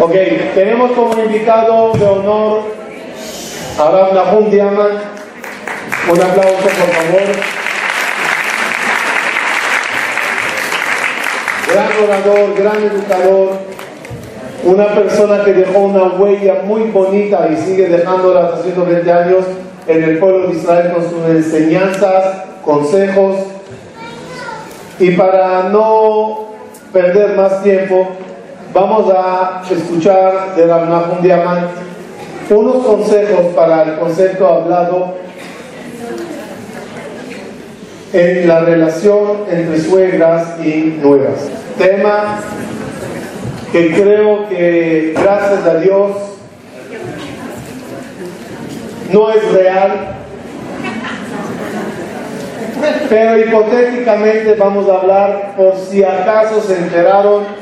Ok, tenemos como invitado de honor a Abraham Nahum Diamant. Un aplauso, por favor. Gran orador, gran educador, una persona que dejó una huella muy bonita y sigue dejándola hace 120 años en el pueblo de Israel con sus enseñanzas, consejos. Y para no perder más tiempo, Vamos a escuchar de la un diamante unos consejos para el concepto hablado en la relación entre suegras y nuevas. Tema que creo que, gracias a Dios, no es real, pero hipotéticamente vamos a hablar por si acaso se enteraron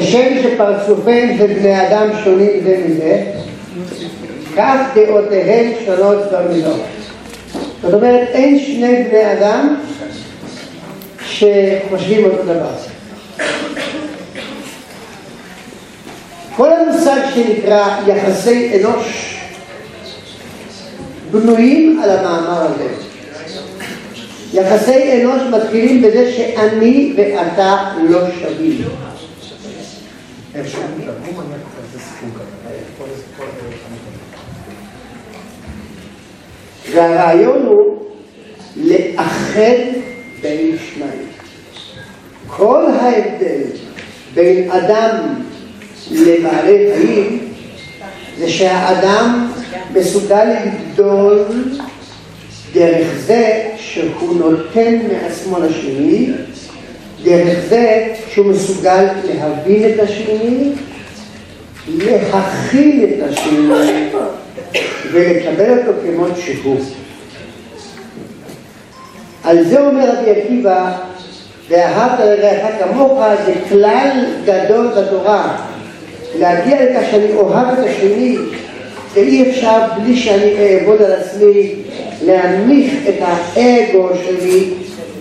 כשם שפרצופיהם של בני אדם שונים זה מזה, כך דעותיהם שונות במילות. זאת אומרת, אין שני בני אדם שחושבים אותו דבר. כל המושג שנקרא יחסי אנוש בנויים על המאמר הזה. יחסי אנוש מתחילים בזה שאני ואתה לא שווים. אפשרות אה, אה, והרעיון הוא לאחד בין שניים. כל ההבדל בין אדם לבעלי חיים זה שהאדם מסוגל לגדול דרך זה שהוא נותן מעצמו לשני דרך זה שהוא מסוגל להבין את השני, להכיל את השני ולקבל אותו כמות שהוא. על זה אומר רבי עקיבא, ואהבת לרעך כמוך זה כלל גדול בתורה. להגיע לכך שאני אוהב את השני, ואי אפשר בלי שאני אעבוד על עצמי, להנמיך את האגו שלי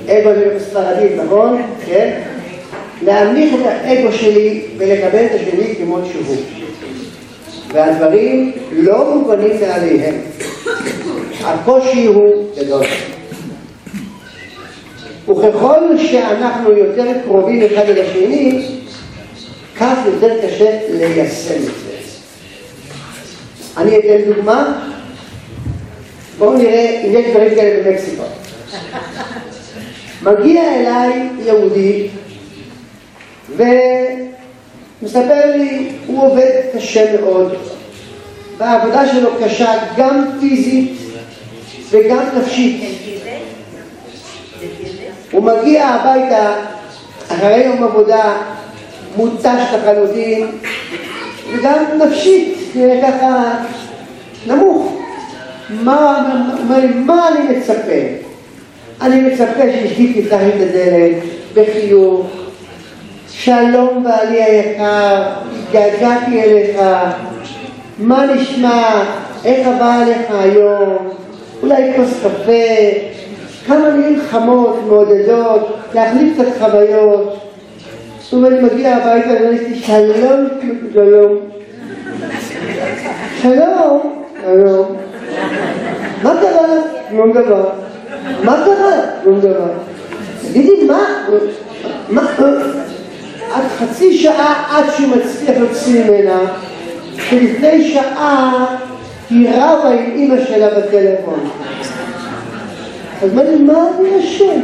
אגו זה ספרדית, נכון? כן? להמליך את האגו שלי ולקבל את השני כמו שהוא. והדברים לא מובנים מעליהם. הקושי הוא גדול. וככל שאנחנו יותר קרובים אחד אל השני, כך יותר קשה ליישם את זה. אני אתן דוגמה. בואו נראה אם יש דברים כאלה במקסיקו. מגיע אליי יהודי ומספר לי, הוא עובד קשה מאוד, והעבודה שלו קשה גם פיזית וגם נפשית. הוא מגיע הביתה אחרי יום עבודה מותש לחלוטין, וגם נפשית, ככה נמוך. מה, מה, מה אני מצפה? אני מצפה שאשתי תפתח את הדלת בחיוך. שלום בעלי היקר, התגעגעתי אליך, מה נשמע, איך הבא עליך היום, אולי כוס קפה, כמה מילים חמות, מעודדות, להחליף קצת חוויות. זאת אומרת, מגיע הביתה ואומר לי, שלום, שלום. שלום, שלום. מה קרה? שום לא דבר. מה קרה? הוא אומר, תגידי, מה? מה? עד חצי שעה עד שהוא מצליח להוציא ממנה, ולפני שעה היא רבה עם אימא שלה בטלפון. אז אמרתי, מה אני אשם?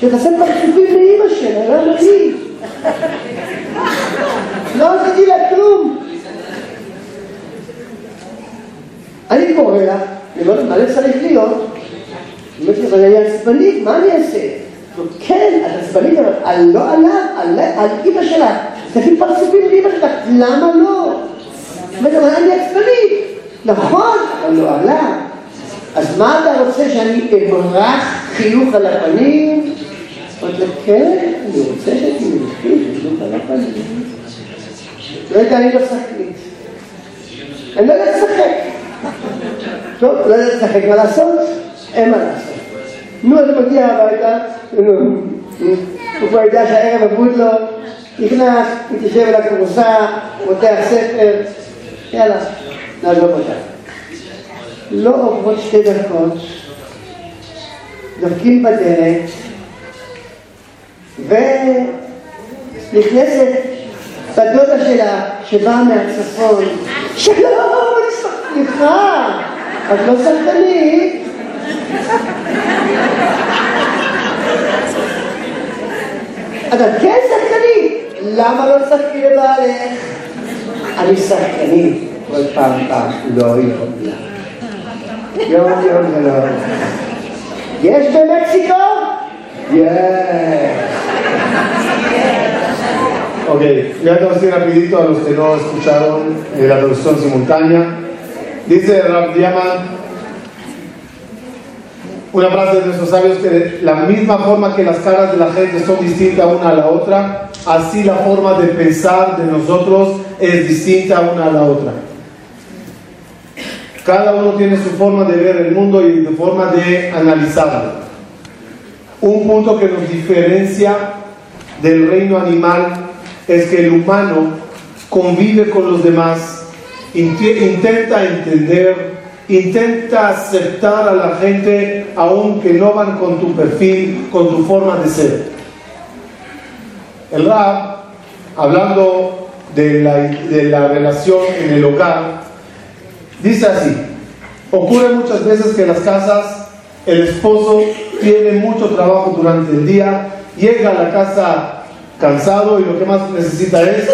שתעשה פרצופים לאימא שלה, למה היא? לא עשיתי לה כלום. אני קורא לה, אני אומר, מה זה צריך להיות? אמרתי, אבל אני עצבנית, מה אני אעשה? כן, את עצבנית, אבל לא עליו, על אימא שלך. תגיד פרצופים לאימא שלך, למה לא? זאת אומרת, אני עצבנית. נכון, אבל לא עליו. אז מה אתה רוצה שאני אברח חיוך על הפנים? אמרתי לה, כן, אני רוצה שאני שתמלכי חיוך על הפנים. לא יודע, אני לא שחקנית. אני לא יודעת לשחק. טוב, לא יודעת לשחק, מה לעשות? אין מה לעשות. נו, אז הוא מגיע הביתה, נו, הוא כבר יודע שהערב אבוד לו, נכנס, מתיישב על הכרוסה, פותח ספר, יאללה, נעזוב אותה. לא עוברות שתי דקות, דופקים בדלת, ונכנסת בדודה שלה, שבאה מהצפון, שלום, אה, סליחה, את לא סלטנית? ¿Qué es Sarkani? ¿Lama lo Sarkani vale? A mí Sarkani, pues pampa, lo oigo. Yo, quiero yo, yo. ¿Y es de México? Yeah. Ok, voy a traducir rapidito a los que no escucharon la traducción simultánea. Dice Rap Diamant, una frase de nuestros sabios que la misma forma que las caras de la gente son distintas una a la otra, así la forma de pensar de nosotros es distinta una a la otra. Cada uno tiene su forma de ver el mundo y su forma de analizarlo. Un punto que nos diferencia del reino animal es que el humano convive con los demás, intenta entender Intenta aceptar a la gente aunque no van con tu perfil, con tu forma de ser. El rap, hablando de la, relación en el local dice así, ocurre muchas veces que en las casas el esposo tiene mucho trabajo durante el día, llega a la casa cansado y lo que más necesita es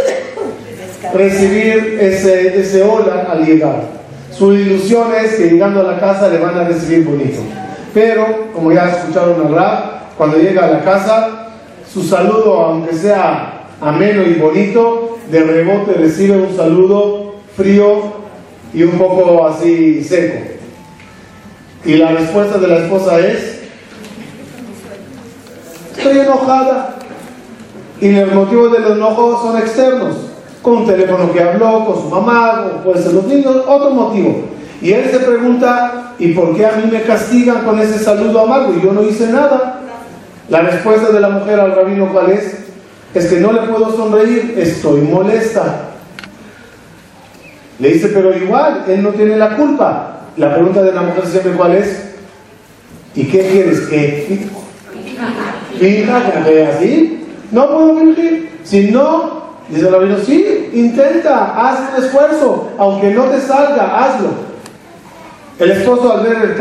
recibir ese, ese hola al llegar. Su ilusión es que llegando a la casa le van a recibir bonito. Pero, como ya escucharon hablar, cuando llega a la casa, su saludo, aunque sea ameno y bonito, de rebote recibe un saludo frío y un poco así seco. Y la respuesta de la esposa es, estoy enojada. Y el motivo del enojo son externos con un teléfono que habló, con su mamá, o puede ser los niños, otro motivo. Y él se pregunta, ¿y por qué a mí me castigan con ese saludo amargo? Y yo no hice nada. La respuesta de la mujer al rabino, ¿cuál es? Es que no le puedo sonreír, estoy molesta. Le dice, pero igual, él no tiene la culpa. La pregunta de la mujer siempre, ¿cuál es? ¿Y qué quieres? ¿Que fija que así? No puedo fingir. Si no, Dice la rabino, sí, intenta, haz el esfuerzo, aunque no te salga, hazlo. El esposo al ver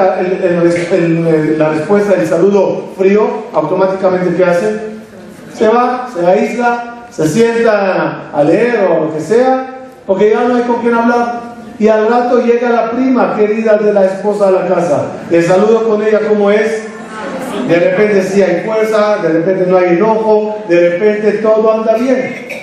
la respuesta del saludo frío, automáticamente ¿qué hace? Se va, se aísla, se sienta a leer o lo que sea, porque ya no hay con quién hablar. Y al rato llega la prima querida de la esposa a la casa. le saludo con ella como es. De repente sí hay fuerza, de repente no hay enojo, de repente todo anda bien.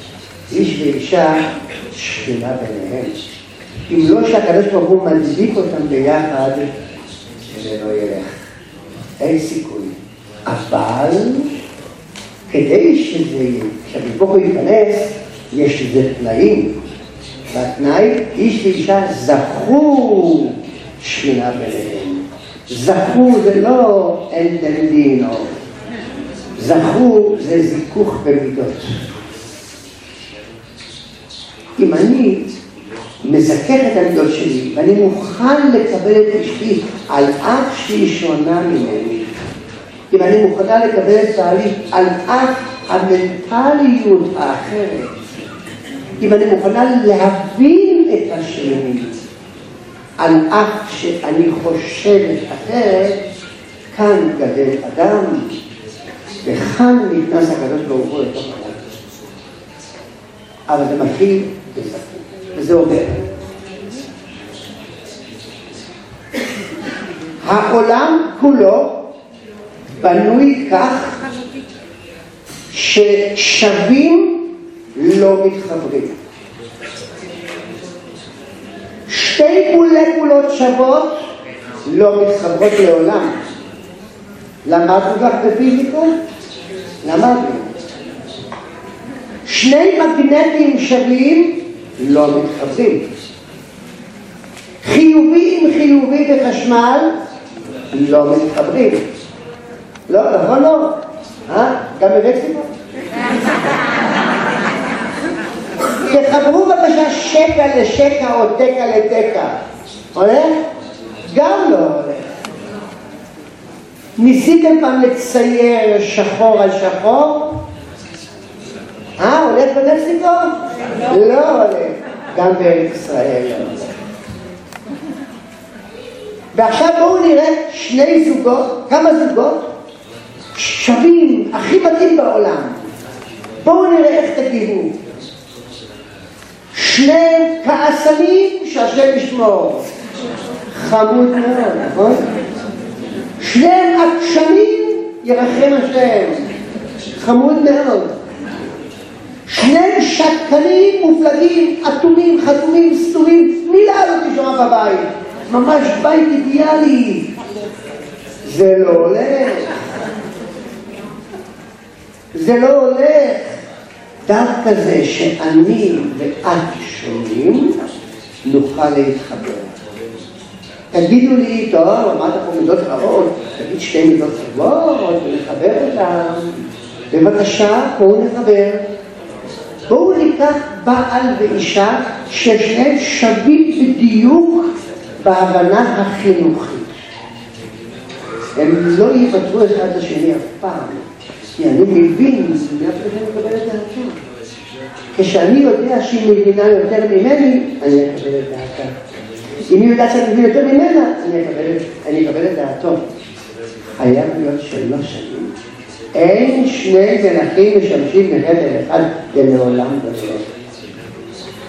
איש ואישה שלמה ביניהם. אם לא שהקדוש ברוך הוא מדליק אותם ביחד, זה לא ילך. אין סיכוי. אבל כדי שזה, כשהקדוש ברוך הוא ייכנס, יש לזה תנאים. והתנאי, איש ואישה זכו שכינה ביניהם. זכו זה לא אין דין זכו זה זיכוך במידות. אם אני מזכך את הגדול שלי, ואני מוכן לקבל את אשתי על אף שהיא שונה ממני, אם אני מוכנה לקבל את בעלי על אף המנטליות האחרת, אם אני מוכנה להבין את השלמית, על אף שאני חושבת אחרת, כאן גדל אדם, וכאן נכנס הקדוש ברוך הוא לתוך אבל זה מתחיל וזה אומר, העולם כולו בנוי כך ששווים לא מתחברים. שתי מולקולות שוות לא מתחברות לעולם. למדנו כך בפיזיקה? למדנו. שני מגנטים שווים לא מתחברים. חיובי עם חיובי בחשמל, לא מתחברים. לא, נכון לא? אה? גם הבאתי פה? תחברו בבקשה שקע לשקע או תקע לתקע. הולך? גם לא הולך. ניסיתם פעם לצייר שחור על שחור? אה, הולך במקסיקו? לא הולך. גם בארץ ישראל לא ועכשיו בואו נראה שני זוגות, כמה זוגות? שווים, הכי מתאים בעולם. בואו נראה איך תגיבו. שני כעסנים שהשם ישמור. חמוד מאוד, נכון? שניהם עקשנים, ירחם השם. חמוד מאוד. שני שקרנים מופלגים, אטומים, חתומים, סתומים, מילה לא תשמע בבית. ממש בית אידיאלי. זה לא הולך. זה לא הולך. דווקא זה שאני ואת שומעים, נוכל להתחבר. תגידו לי, טוב, אמרת פה מידות רעות, תגיד שתי מידות רבות ונחבר אותן. בבקשה, בואו נחבר. בואו ניקח בעל ואישה ששניהם שווים בדיוק בהבנה החינוכית. הם לא יפטרו אחד את השני אף פעם, כי אני מבין, מסוגיית שאני מקבל את דעתם. כשאני יודע שהיא מבינה יותר ממני, אני אקבל את דעתה. אם היא יודעת שאני מבין יותר ממנה, אני אקבל את דעתו. חייב להיות שלוש שנים.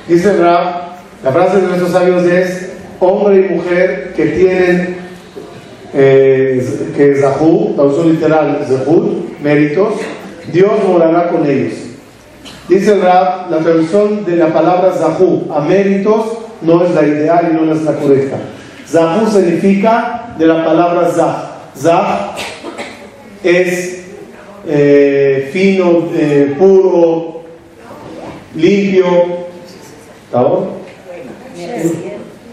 Dice Rab, la frase de nuestros sabios es, hombre y mujer que tienen, eh, que zahú traducción literal, zahú méritos, Dios morará con ellos. Dice Rab, la traducción de la palabra zahú a méritos no es la ideal y no es la correcta. zahú significa de la palabra Zah. Zah es eh, fino, eh, puro, limpio. ¿Está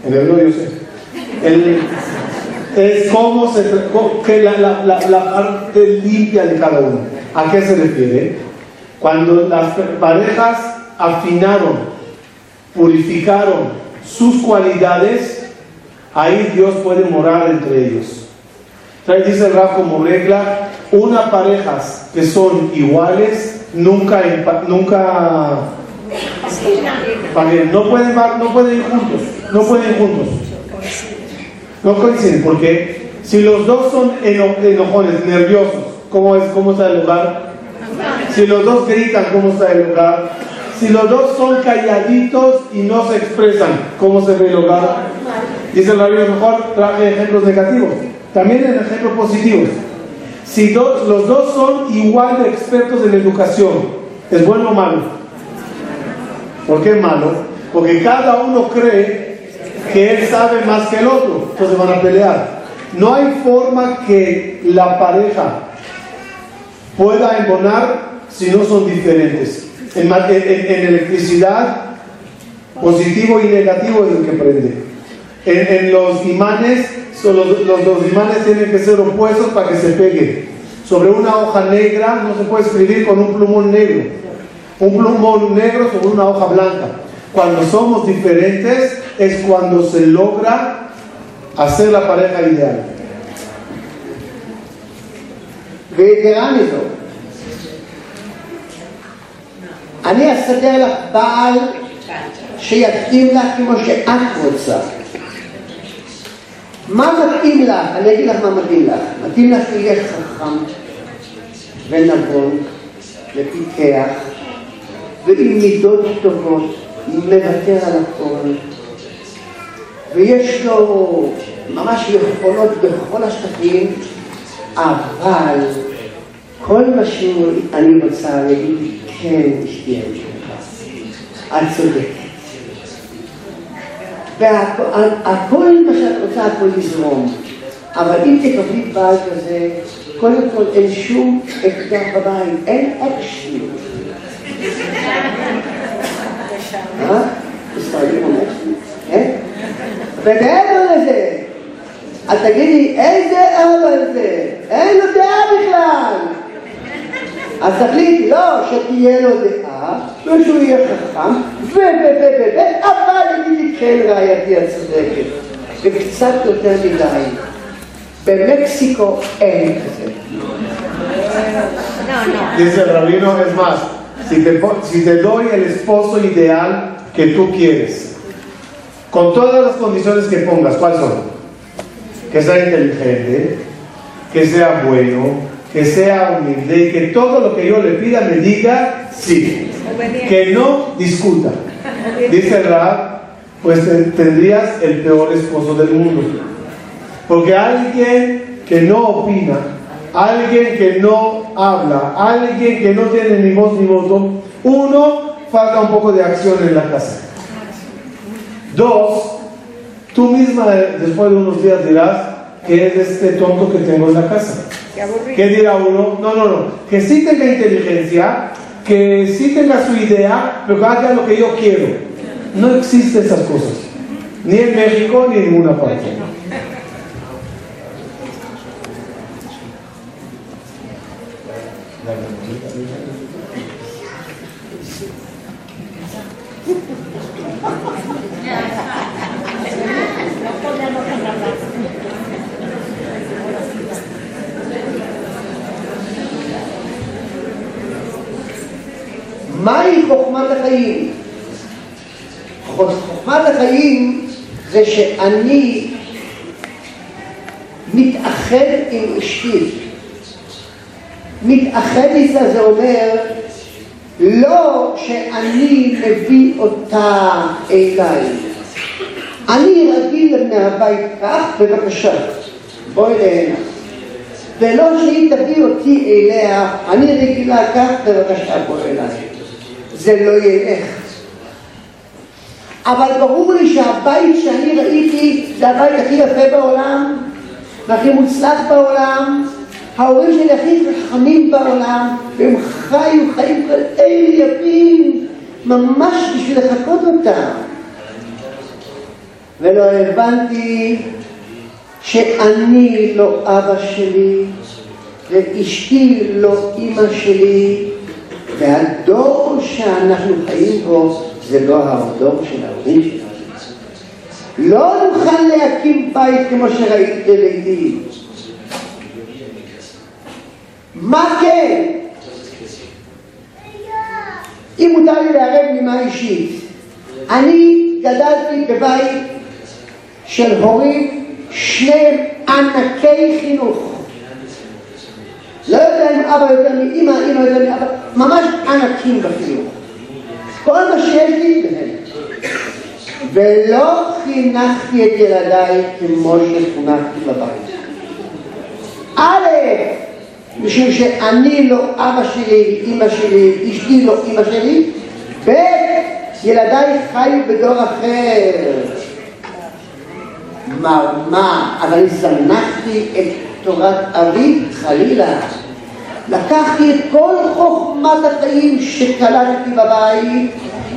En el yo sé. es como se que la, parte limpia de cada uno. ¿A qué se refiere? Cuando las parejas afinaron, purificaron sus cualidades, ahí Dios puede morar entre ellos. Entonces dice el Rafa como regla, una parejas que son iguales nunca, nunca no pueden, no pueden ir juntos, no pueden ir juntos. No coinciden, porque si los dos son enojones, nerviosos, ¿cómo, es, ¿cómo está el lugar? Si los dos gritan, ¿cómo está el lugar? Si los dos son calladitos y no se expresan, ¿cómo se ve el hogar? Dice el rabino mejor, traje ejemplos negativos, también en ejemplos positivos. Si los dos son igual de expertos en educación, ¿es bueno o malo? ¿Por qué es malo? Porque cada uno cree que él sabe más que el otro, entonces van a pelear. No hay forma que la pareja pueda embonar si no son diferentes. En, electricidad, positivo y negativo es el que prende. en los imanes, los, los, imanes tienen que ser opuestos para que se peguen. Sobre una hoja negra no se puede escribir con un plumón negro. Un plumón negro sobre una hoja blanca. Cuando somos diferentes es cuando se logra hacer la pareja ideal. ¿Qué, qué ámbito? te Se que מה מתאים לך? אני אגיד לך מה מתאים לך. מתאים לך שיהיה חכם ונבון ופיקח, ועם מידות טובות, מוותר על הכל. ויש לו ממש יכולות בכל השטחים, אבל כל מה שאני רוצה להגיד, כן, אשתי את צודקת. והכל מה שאת רוצה, הכל יזרום. אבל אם תקבלי בעל כזה, קודם כל אין שום אקדח בבית, אין אקשן. אה? אה? ומעבר לזה, אז תגידי, איזה אבל זה? אין לו דעה בכלל. אז תחליטי, לא, שתהיה לו דעה. ושהוא יהיה חכם, ו... ו... ו... ו... אבל יגיד לי כן רעייתי הצודקת. וקצת יותר מדי. במקסיקו אין כזה. Dice el rabino, es más, si te, si te doy el esposo ideal que tú quieres, con todas las condiciones que pongas, ¿cuáles son? Que sea inteligente, que sea bueno, que sea humilde y que todo lo que yo le pida me diga sí. Que no discuta. Dice Rab, pues tendrías el peor esposo del mundo. Porque alguien que no opina, alguien que no habla, alguien que no tiene ni voz ni voto, uno, falta un poco de acción en la casa. Dos, tú misma después de unos días dirás que es este tonto que tengo en la casa. Qué dirá uno? No, no, no. Que sí tenga inteligencia, que sí tenga su idea, pero que haga lo que yo quiero. No existen esas cosas. Ni en México ni en ninguna parte. מהי חוכמת החיים? חוכמת החיים זה שאני מתאחד עם אשתי. מתאחד איתה זה אומר לא שאני מביא אותה אליי. אני רגיל מהבית כך, בבקשה, בואי להנה. ולא שהיא תביא אותי אליה, אני רגילה כך, בבקשה, בואי אליי. זה לא ילך. אבל ברור לי שהבית שאני ראיתי זה הבית הכי יפה בעולם והכי מוצלח בעולם. ההורים שלי הכי חכמים בעולם, והם חיו חיים כאלה יפים, ממש בשביל לחכות אותם. ולא הבנתי שאני לא אבא שלי, ואשתי לא אימא שלי, והדור שאנחנו חיים בו זה לא הדור של ההורים שלנו. לא נוכל להקים בית כמו שראית ללידי. מה כן? אם מותר לי לערב נימה אישית, אני גדלתי בבית של הורים, שניהם ענקי חינוך. לא יודע אם אבא יותר מאימא, אימא יותר מאבא, ממש ענקים בחינוך. כל מה שיש לי ולא חינכתי את ילדיי כמו שחונכתי בבית. א', משום שאני לא אבא שלי, אמא שלי, אשתי לא אמא שלי, ב', ילדיי חיו בדור אחר. מה, מה, אבל זנחתי את תורת אבי חלילה. לקחתי את כל חוכמת החיים שקלטתי בבית,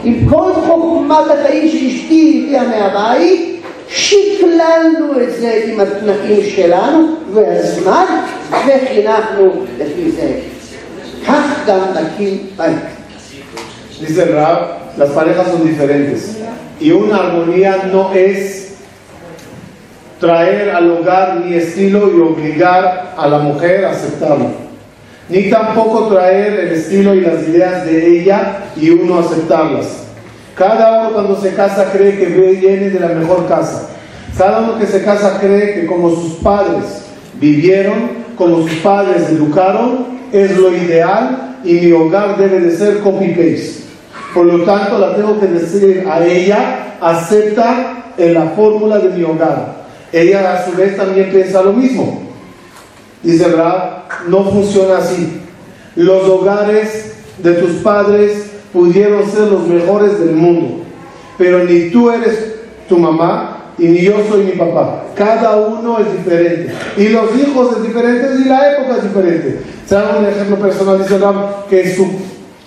עם כל חוכמת החיים שאשתי הביאה מהבית, שקללנו את זה עם התנאים שלנו והזמן, וחינכנו לפי זה. כך גם נקים בית. Dice el rap, las parejas son diferentes y una armonía no es traer al hogar mi estilo y obligar a la mujer a aceptarlo. Ni tampoco traer el estilo y las ideas de ella y uno aceptarlas. Cada uno cuando se casa cree que viene de la mejor casa. Cada uno que se casa cree que como sus padres vivieron, como sus padres educaron, es lo ideal y mi hogar debe de ser copy-paste. Por lo tanto, la tengo que decir a ella, acepta en la fórmula de mi hogar ella a su vez también piensa lo mismo. Dice verdad no funciona así. Los hogares de tus padres pudieron ser los mejores del mundo, pero ni tú eres tu mamá y ni yo soy mi papá. Cada uno es diferente. Y los hijos es diferentes y la época es diferente. da un ejemplo personal? Dice que en su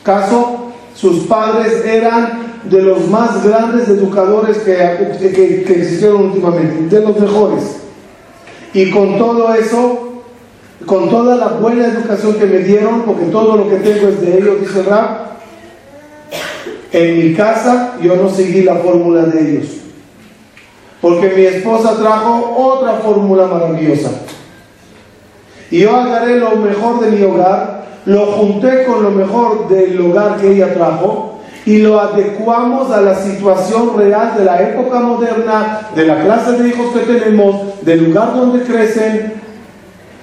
caso sus padres eran de los más grandes educadores que, que, existieron últimamente, de los mejores. Y con todo eso, con toda la buena educación que me dieron, porque todo lo que tengo es de ellos, dice Rab, en mi casa yo no seguí la fórmula de ellos. Porque mi esposa trajo otra fórmula maravillosa. Y yo agarré lo mejor de mi hogar, lo junté con lo mejor del hogar que ella trajo y lo adecuamos a la situación real de la época moderna, de la clase de hijos que tenemos, del lugar donde crecen.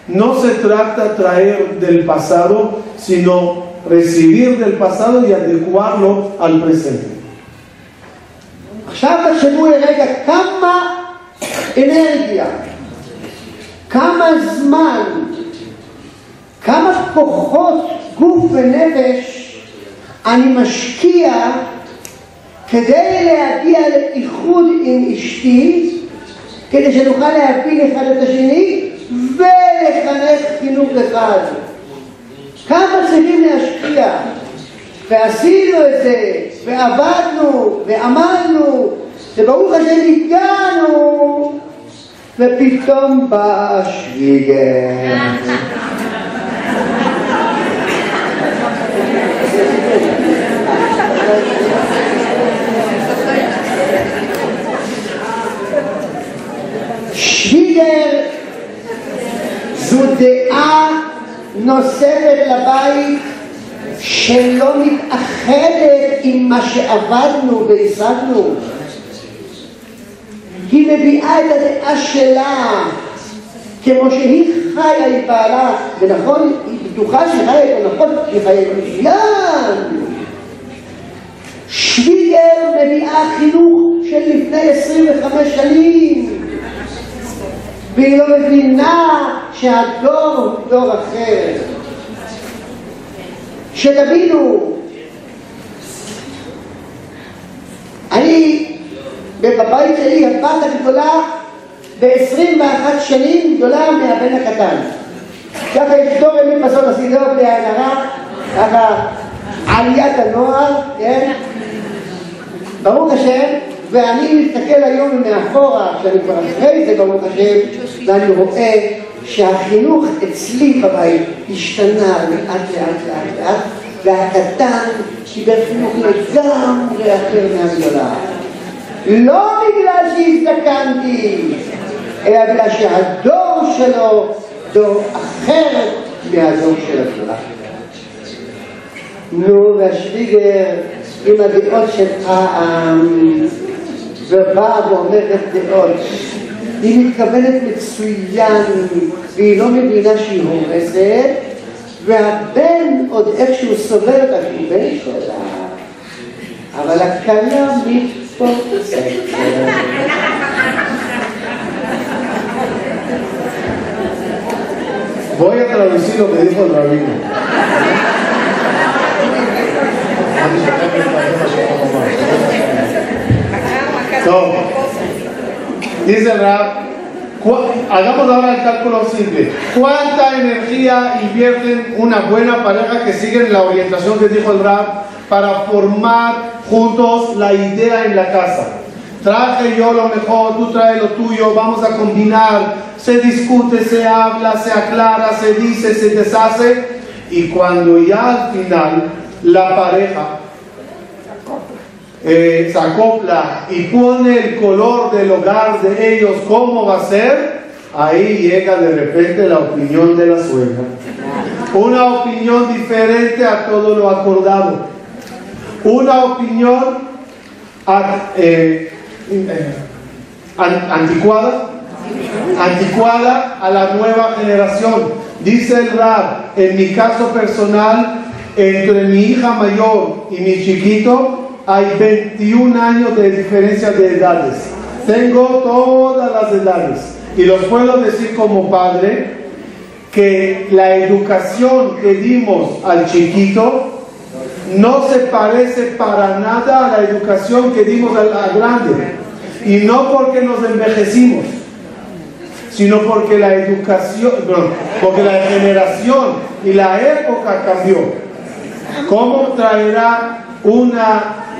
No se trata de traer del pasado, sino recibir del pasado y adecuarlo al presente. cama energía אני משקיע כדי להגיע לאיחוד עם אשתי, כדי שנוכל להפיל אחד את השני ולחנך חינוך אחד. כמה צריכים להשקיע? ועשינו את זה, ועבדנו, ועמדנו, וברוך השם הגענו, ופתאום בא השביעייה. נוספת לבית שלא מתאחדת עם מה שעבדנו והשגנו. היא מביאה את הדעה שלה כמו שהיא חיה עם בעלה, ונכון, היא בטוחה שהיא חיה איתו, נכון, היא חיה איתו מצוין. שוויגר מביאה חינוך של לפני 25 שנים. והיא לא מבינה שהדור הוא דור אחר. שתבינו, אני, בבית שלי, הבת הגדולה ב-21 שנים גדולה מהבן הקטן. ככה יש דור ימים בסוף, הסידור היא בלי עין ככה עליית הנוער, כן? ברוך השם, ואני מסתכל היום מאחורה, כשאני כבר אחרי זה ברוך השם, ואני רואה שהחינוך אצלי בבית השתנה לאט לאט לאט לאט, והקטן קיבל חינוך לגמרי אחר מהגדולה. לא בגלל שהזדקנתי, אלא בגלל שהדור שלו דור אחר מהדור של הגדולה. נו, והשוויגר, עם הדעות של פעם, ובאה ואומרת דעות, היא מתכוונת מצוין, והיא לא מבינה שהיא הורסת, והבן עוד איכשהו סובל את שהוא שלה, אבל הקלה מתפוצצת. בואי a traducir lo que dijo el dice el rap, hagamos ahora el cálculo simple. ¿Cuánta energía invierten una buena pareja que siguen la orientación que dijo el rap para formar juntos la idea en la casa? Traje yo lo mejor, tú traes lo tuyo, vamos a combinar, se discute, se habla, se aclara, se dice, se deshace y cuando ya al final la pareja eh, se acopla y pone el color del hogar de ellos, cómo va a ser, ahí llega de repente la opinión de la suegra. Una opinión diferente a todo lo acordado. Una opinión eh, eh, anticuada, anticuada a la nueva generación. Dice el Rab, en mi caso personal, entre mi hija mayor y mi chiquito, hay 21 años de diferencia de edades. Tengo todas las edades. Y los puedo decir como padre que la educación que dimos al chiquito no se parece para nada a la educación que dimos al grande. Y no porque nos envejecimos, sino porque la educación, porque la generación y la época cambió. ¿Cómo traerá una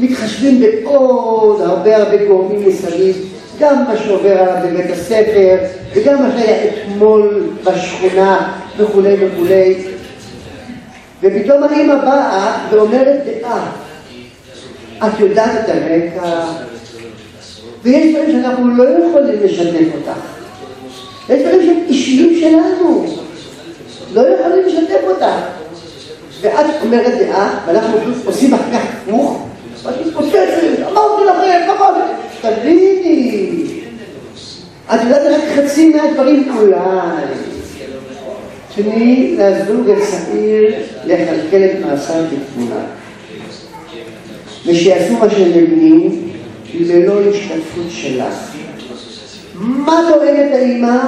מתחשבים בעוד הרבה הרבה גורמים מסביב, גם מה שעובר עליו בבית הספר, וגם מה שהיה אתמול בשכונה וכולי וכולי. ופתאום האימא באה ואומרת דעה. אה, את יודעת את הרקע, ויש דברים שאנחנו לא יכולים לשתף אותך. יש דברים שהם אישיים שלנו, לא יכולים לשתף אותך. ואת אומרת דעה, אה, ואנחנו עושים אחר כך הפוך, אני מתפוצצת, אמרתי לכם, אמרתי, נכון. תגידי. את יודעת רק חצי מהדברים אולי. תני לזוג הצעיר לכלכל את מעשיו בתמונה. ושיעשו מה שהם מבינים ללא השתתפות שלך. מה טוענת האימא?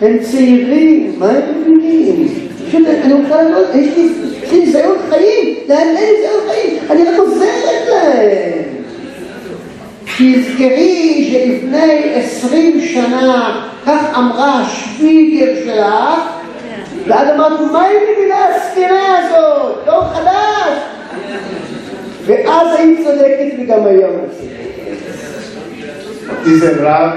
הם צעירים, מה הם מבינים? פשוט אני רוצה ללמוד, יש לי ניסיון חיים, לאמן ניסיון חיים, אני רק עוזרת להם. תזכרי שלפני עשרים שנה, כך אמרה השוויגר שלך, ואז אמרת, מה עם המילה הסתירה הזאת? לא חדש. ואז היית צודקת וגם היום את זה. רב.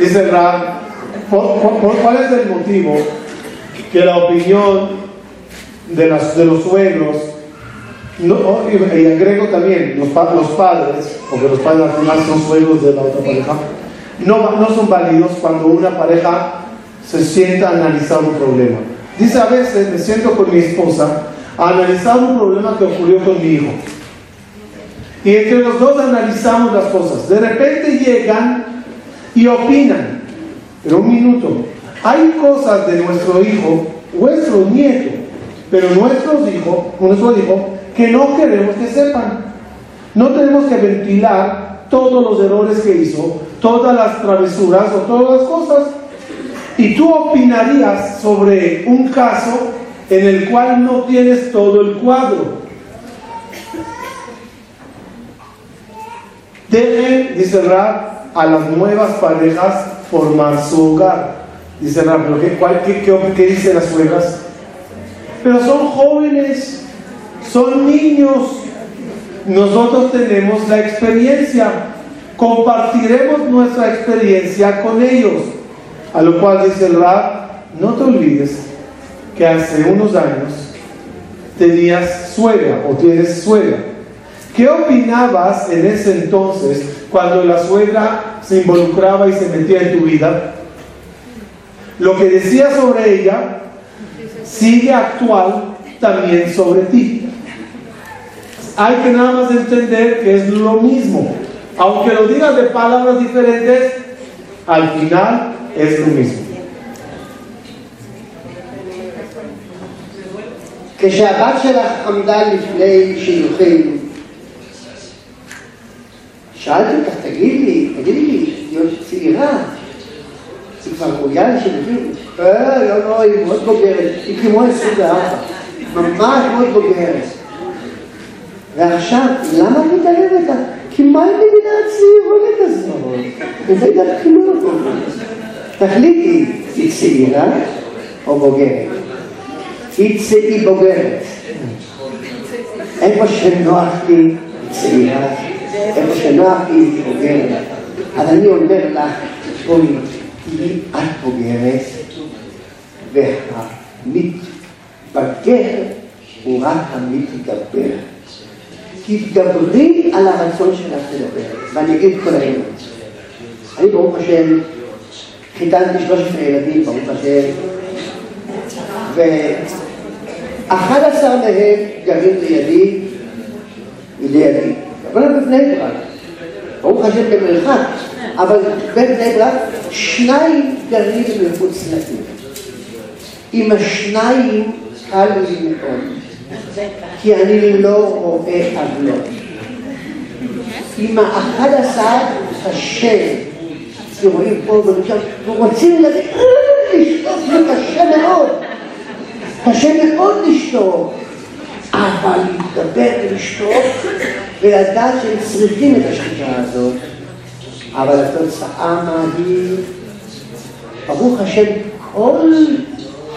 Dice Ram, ¿cuál es el motivo que la opinión de, las, de los suegros, no, oh, y agrego también los, los padres, porque los padres al final son suegros de la otra pareja, no, no son válidos cuando una pareja se sienta a analizar un problema? Dice a veces me siento con mi esposa a un problema que ocurrió con mi hijo y entre los dos analizamos las cosas. De repente llegan y opinan. Pero un minuto. Hay cosas de nuestro hijo, nuestro nieto, pero nuestros hijos, nuestro hijo, que no queremos que sepan. No tenemos que ventilar todos los errores que hizo, todas las travesuras o todas las cosas. Y tú opinarías sobre un caso en el cual no tienes todo el cuadro. Dejen, dice Rab, a las nuevas parejas formar su hogar. Dice Rab, ¿pero qué, dicen las suegras? Pero son jóvenes, son niños. Nosotros tenemos la experiencia. Compartiremos nuestra experiencia con ellos. A lo cual dice Rab, no te olvides que hace unos años tenías suegra o tienes suegra. ¿Qué opinabas en ese entonces cuando la suegra se involucraba y se metía en tu vida? Lo que decía sobre ella sigue actual también sobre ti. Hay que nada más entender que es lo mismo. Aunque lo digas de palabras diferentes, al final es lo mismo. שאלתי אותך, תגיד לי, תגידי לי, להיות צעירה, זה כבר רויאל של וירוס. לא, אה, לא, לא, היא מאוד בוגרת, היא כמו 24, ממש מאוד בוגרת. ועכשיו, למה אני את מתערבת? כי מה היא מדינה הצעירונת הזאת? וזה גם כלום. תחליטי, היא צעירה או בוגרת? היא צעירה בוגרת. איפה שנוח לי, היא צעירה. איפה שנוח לי הייתי בוגר, אז אני אומר לך, בואי, תהיי את בוגרת, והמתבגר הוא רק המתגבר. תתגברי על הרצון שלך לדבר, ואני אגיד כל היום. אני ברוך השם, חיתנתי 13 ילדים, ברוך השם, ו עשר מהם גרים לידי, לידי. אבל הם בבני ברק. ברוך השם במרחק, אבל בבני ברק שניים גרים מחוץ לעיר. עם השניים קל לי מאוד, כי אני לא רואה עוולות. עם האחד עשר קשה, שרואים פה ולשם, ורוצים לשתות, זה קשה מאוד. קשה מאוד לשתות. אבל להתאבד ולשתות, ולדעת שהם צריכים את השחיטה הזאת, אבל התוצאה מהיא, ברוך השם, כל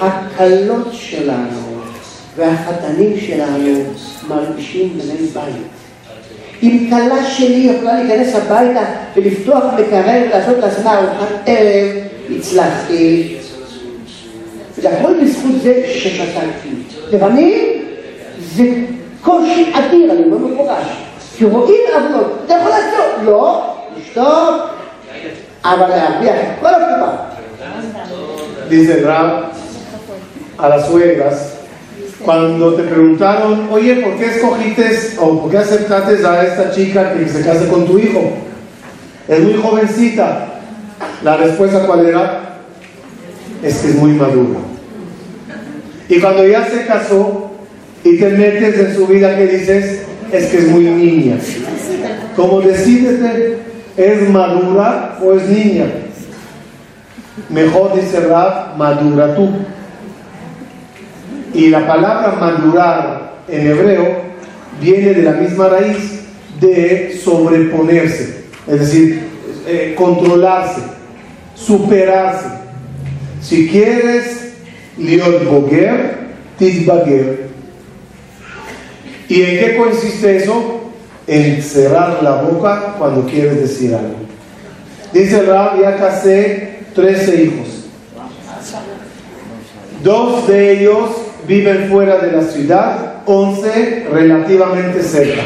הקלות שלנו והחתנים שלנו מרגישים בני בית. אם כלה שלי יכולה להיכנס הביתה ולפתוח מקרר ולעשות לעצמה ארוחת ערב, הצלחתי. זה הכל בזכות זה שחתנתי. לבנים? זה קושי אדיר, אני אומר במפורש. כי רואים עוולות, אתה יכול no, לא, לשתות, אבל להרוויח es כל papá? Dice Rab a las suegras, cuando te preguntaron, oye, ¿por qué escogiste o por qué aceptaste a esta chica que se case con tu hijo? Es muy jovencita. La respuesta cuál era? Es que es muy madura. Y cuando ella se casó, y te metes en su vida que dices, es que es muy niña. Como decídete, ¿es madura o es niña? Mejor dice Raf, madura tú. Y la palabra madurar en hebreo viene de la misma raíz de sobreponerse, es decir, eh, controlarse, superarse. Si quieres, liot boger, ¿Y en qué consiste eso? En cerrar la boca cuando quieres decir algo. Dice rabino, ya casé 13 hijos. Dos de ellos viven fuera de la ciudad, 11 relativamente cerca.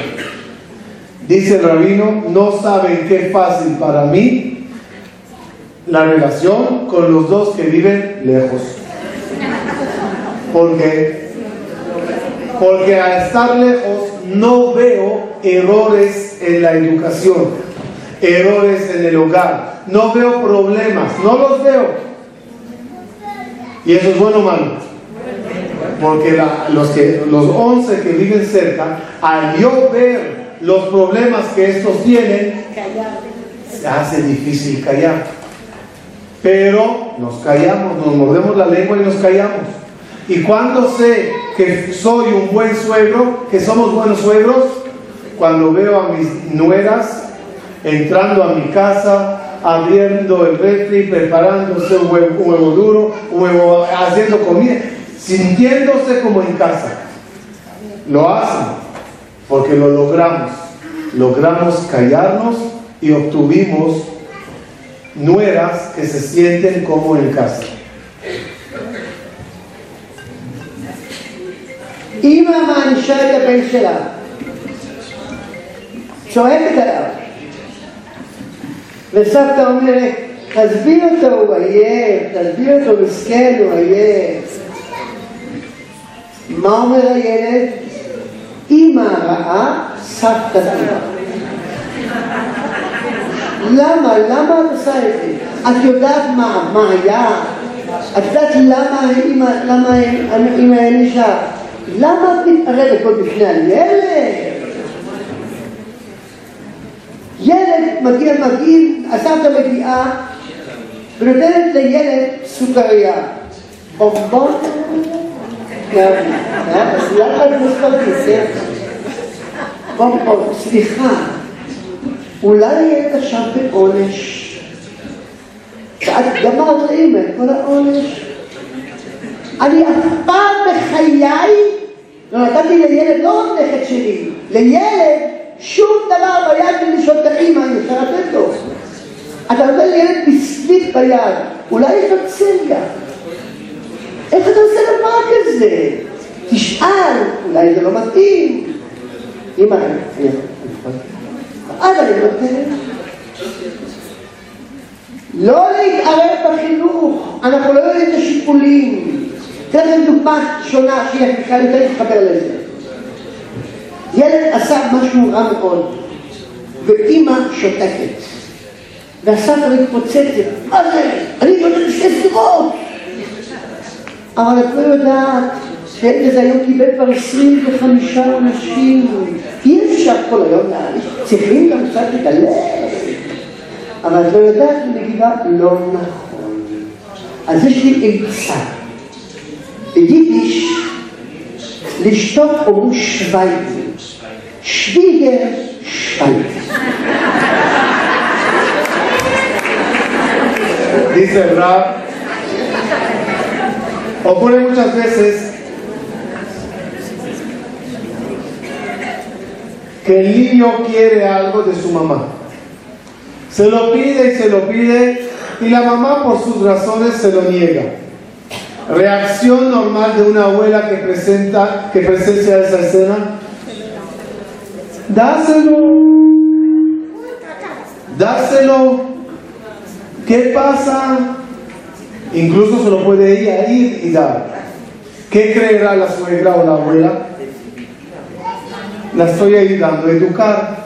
Dice el rabino, no saben qué fácil para mí la relación con los dos que viven lejos. Porque porque al estar lejos no veo errores en la educación, errores en el hogar, no veo problemas, no los veo. ¿Y eso es bueno o malo? Porque los, que, los 11 que viven cerca, al yo ver los problemas que estos tienen, se hace difícil callar. Pero nos callamos, nos mordemos la lengua y nos callamos. Y cuando se que soy un buen suegro, que somos buenos suegros, cuando veo a mis nueras entrando a mi casa, abriendo el refri, preparándose un huevo, duro, haciendo comida, sintiéndose como en casa. Lo hacen, porque lo logramos. Logramos callarnos y obtuvimos nueras que se sienten como en casa. אימא מענישה את הבן שלה, צועקת עליו. וסבתא אומרת, תעזבי אותו, הוא עייף, תעזבי אותו, מסכן, הוא עייף. מה אומר הילד? אימא רעה, סבתא טובה. למה? למה את עושה את זה? את יודעת מה, מה היה? את יודעת למה האימא הענישה? למה את מתערבת עוד בפני הילד? ילד מגיע מגעיל, הסבתא מגיעה ונותנת לילד סוכריה. בומבון? כן. אה? אז למה את מתפרקת? בומבון, סליחה, אולי יהיה עכשיו בעונש. ואת גמרת לאימא את כל העונש. אני אף פעם בחיי לא נתתי לילד, לא רק נכד שלי, לילד שום דבר ביד בלי לשאול את האימא, אני רוצה לתת לו. אתה נותן לילד מסליק ביד, אולי יש לו צליה. איך אתה עושה דבר כזה? תשאל, אולי זה לא מתאים. אימא, אני... אז אני נותן. לא להתערב בחינוך, אנחנו לא יודעים את השיקולים. אתן לכם דוגמה שונה שהיא אפשר יותר להתחבר לזה. ילד עשה משהו רע מאוד, ואימא שותקת. והסבתא מתפוצצת, מה זה? אני נותן שתי סתירות! אבל את לא יודעת שהילד הזה היום קיבל כבר 25 אנשים. אי אפשר כל היום להעניש, צריכים גם קצת לדלג. אבל את לא יודעת, היא מגיבה לא נכון. אז יש לי עצה. Yiddish, Schweigen. Dice el rap. Ocurre muchas veces que el niño quiere algo de su mamá. Se lo pide y se lo pide y la mamá por sus razones se lo niega. Reacción normal de una abuela que presenta, que presencia esa escena. Dáselo. Dáselo. ¿Qué pasa? Incluso se lo puede ir ir y dar. ¿Qué creerá la suegra o la abuela? La estoy ayudando a educar.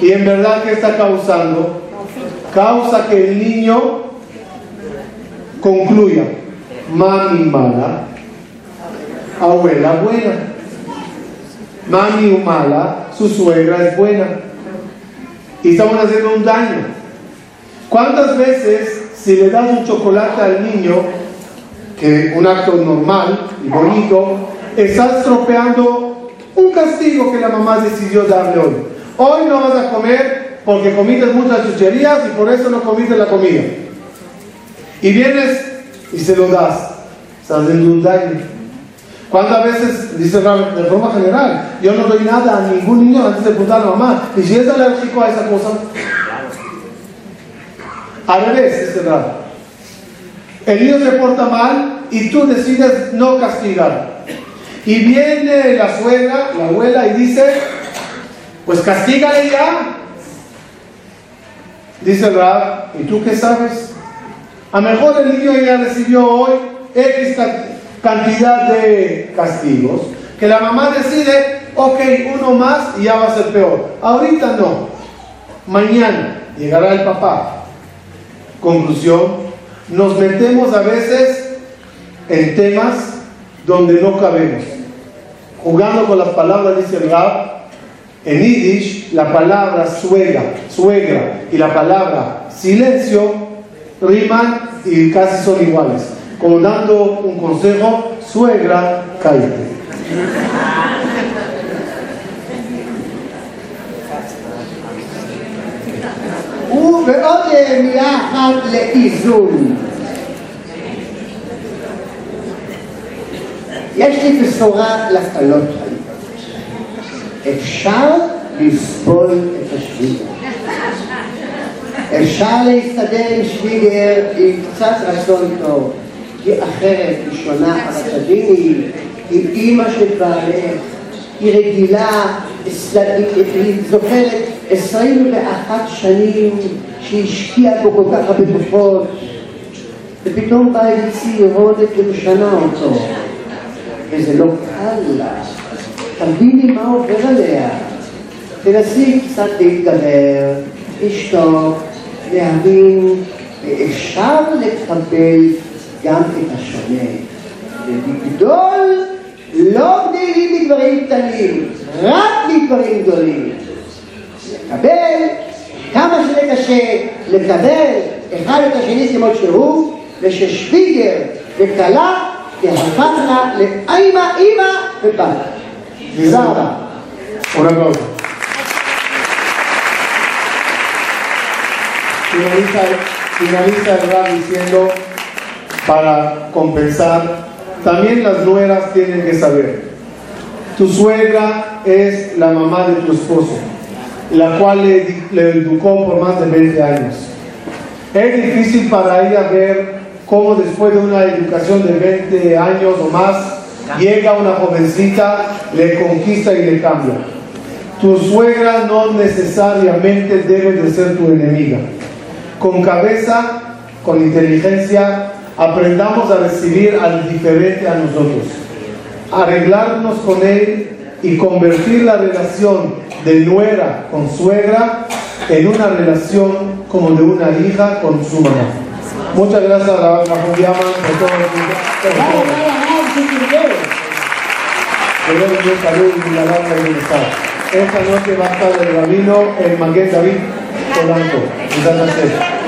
Y en verdad, ¿qué está causando? Causa que el niño concluya mami mala, abuela buena. Mami mala, su suegra es buena. Y estamos haciendo un daño. ¿Cuántas veces si le das un chocolate al niño, que un acto normal y bonito, estás tropeando un castigo que la mamá decidió darle hoy? Hoy no vas a comer porque comiste muchas chucherías y por eso no comiste la comida. Y vienes y se lo das. Estás haciendo un daño. ¿Cuántas veces, dice de forma general, yo no doy nada a ningún niño antes de preguntar a mamá, y si es alérgico a esa cosa? Al revés, dice Rab. El niño se porta mal y tú decides no castigar. Y viene la suegra, la abuela, y dice, pues castígale ya. Dice Rab, ¿y tú qué sabes? A lo mejor el niño ya recibió hoy X cantidad de castigos, que la mamá decide, ok, uno más y ya va a ser peor. Ahorita no, mañana llegará el papá. Conclusión, nos metemos a veces en temas donde no cabemos. Jugando con las palabras, dice el en Yiddish la palabra suega, suegra y la palabra silencio Riman y casi son iguales. Como dando un consejo, suegra, cae. Uve, uh, oye, mi aja le hizo. Y hay que deshogar las caloritas. El chá, dispo, es el אפשר להסתדר עם שוויגר עם קצת רצון טוב, כי אחרת היא שונה עכשווים היא, היא אימא של בעלך, היא רגילה, היא זוכרת 21 שנים שהשקיעה פה כל כך הרבה כוחות, ופתאום באה איזה צעירונת ומשנה אותו, וזה לא קל לה. תביני מה עובר עליה. תנסי קצת להתגבר, לשתוק, להבין ואפשר לקבל גם את השונה. ולגדול לא גדלים מדברים קטנים, רק מדברים גדולים. לקבל כמה שזה קשה, לקבל אחד את השני כמו שהוא, וששוויגר וכלה תהפכנה לאמא, אמא ובת. תודה רבה. Finaliza, el rap diciendo, para compensar, también las nueras tienen que saber. Tu suegra es la mamá de tu esposo, la cual le, educó por más de 20 años. Es difícil para ella ver cómo después de una educación de 20 años o más, llega una jovencita, le conquista y le cambia. Tu suegra no necesariamente debe de ser tu enemiga con cabeza, con inteligencia, aprendamos a recibir al diferente a nosotros, arreglarnos con él y convertir la relación de nuera con suegra en una relación como de una hija con su mamá. Muchas gracias a la Juliana por todo el Que Dios salude y la Esta noche va a estar el rabino, el Manguet, David. トランド目指せ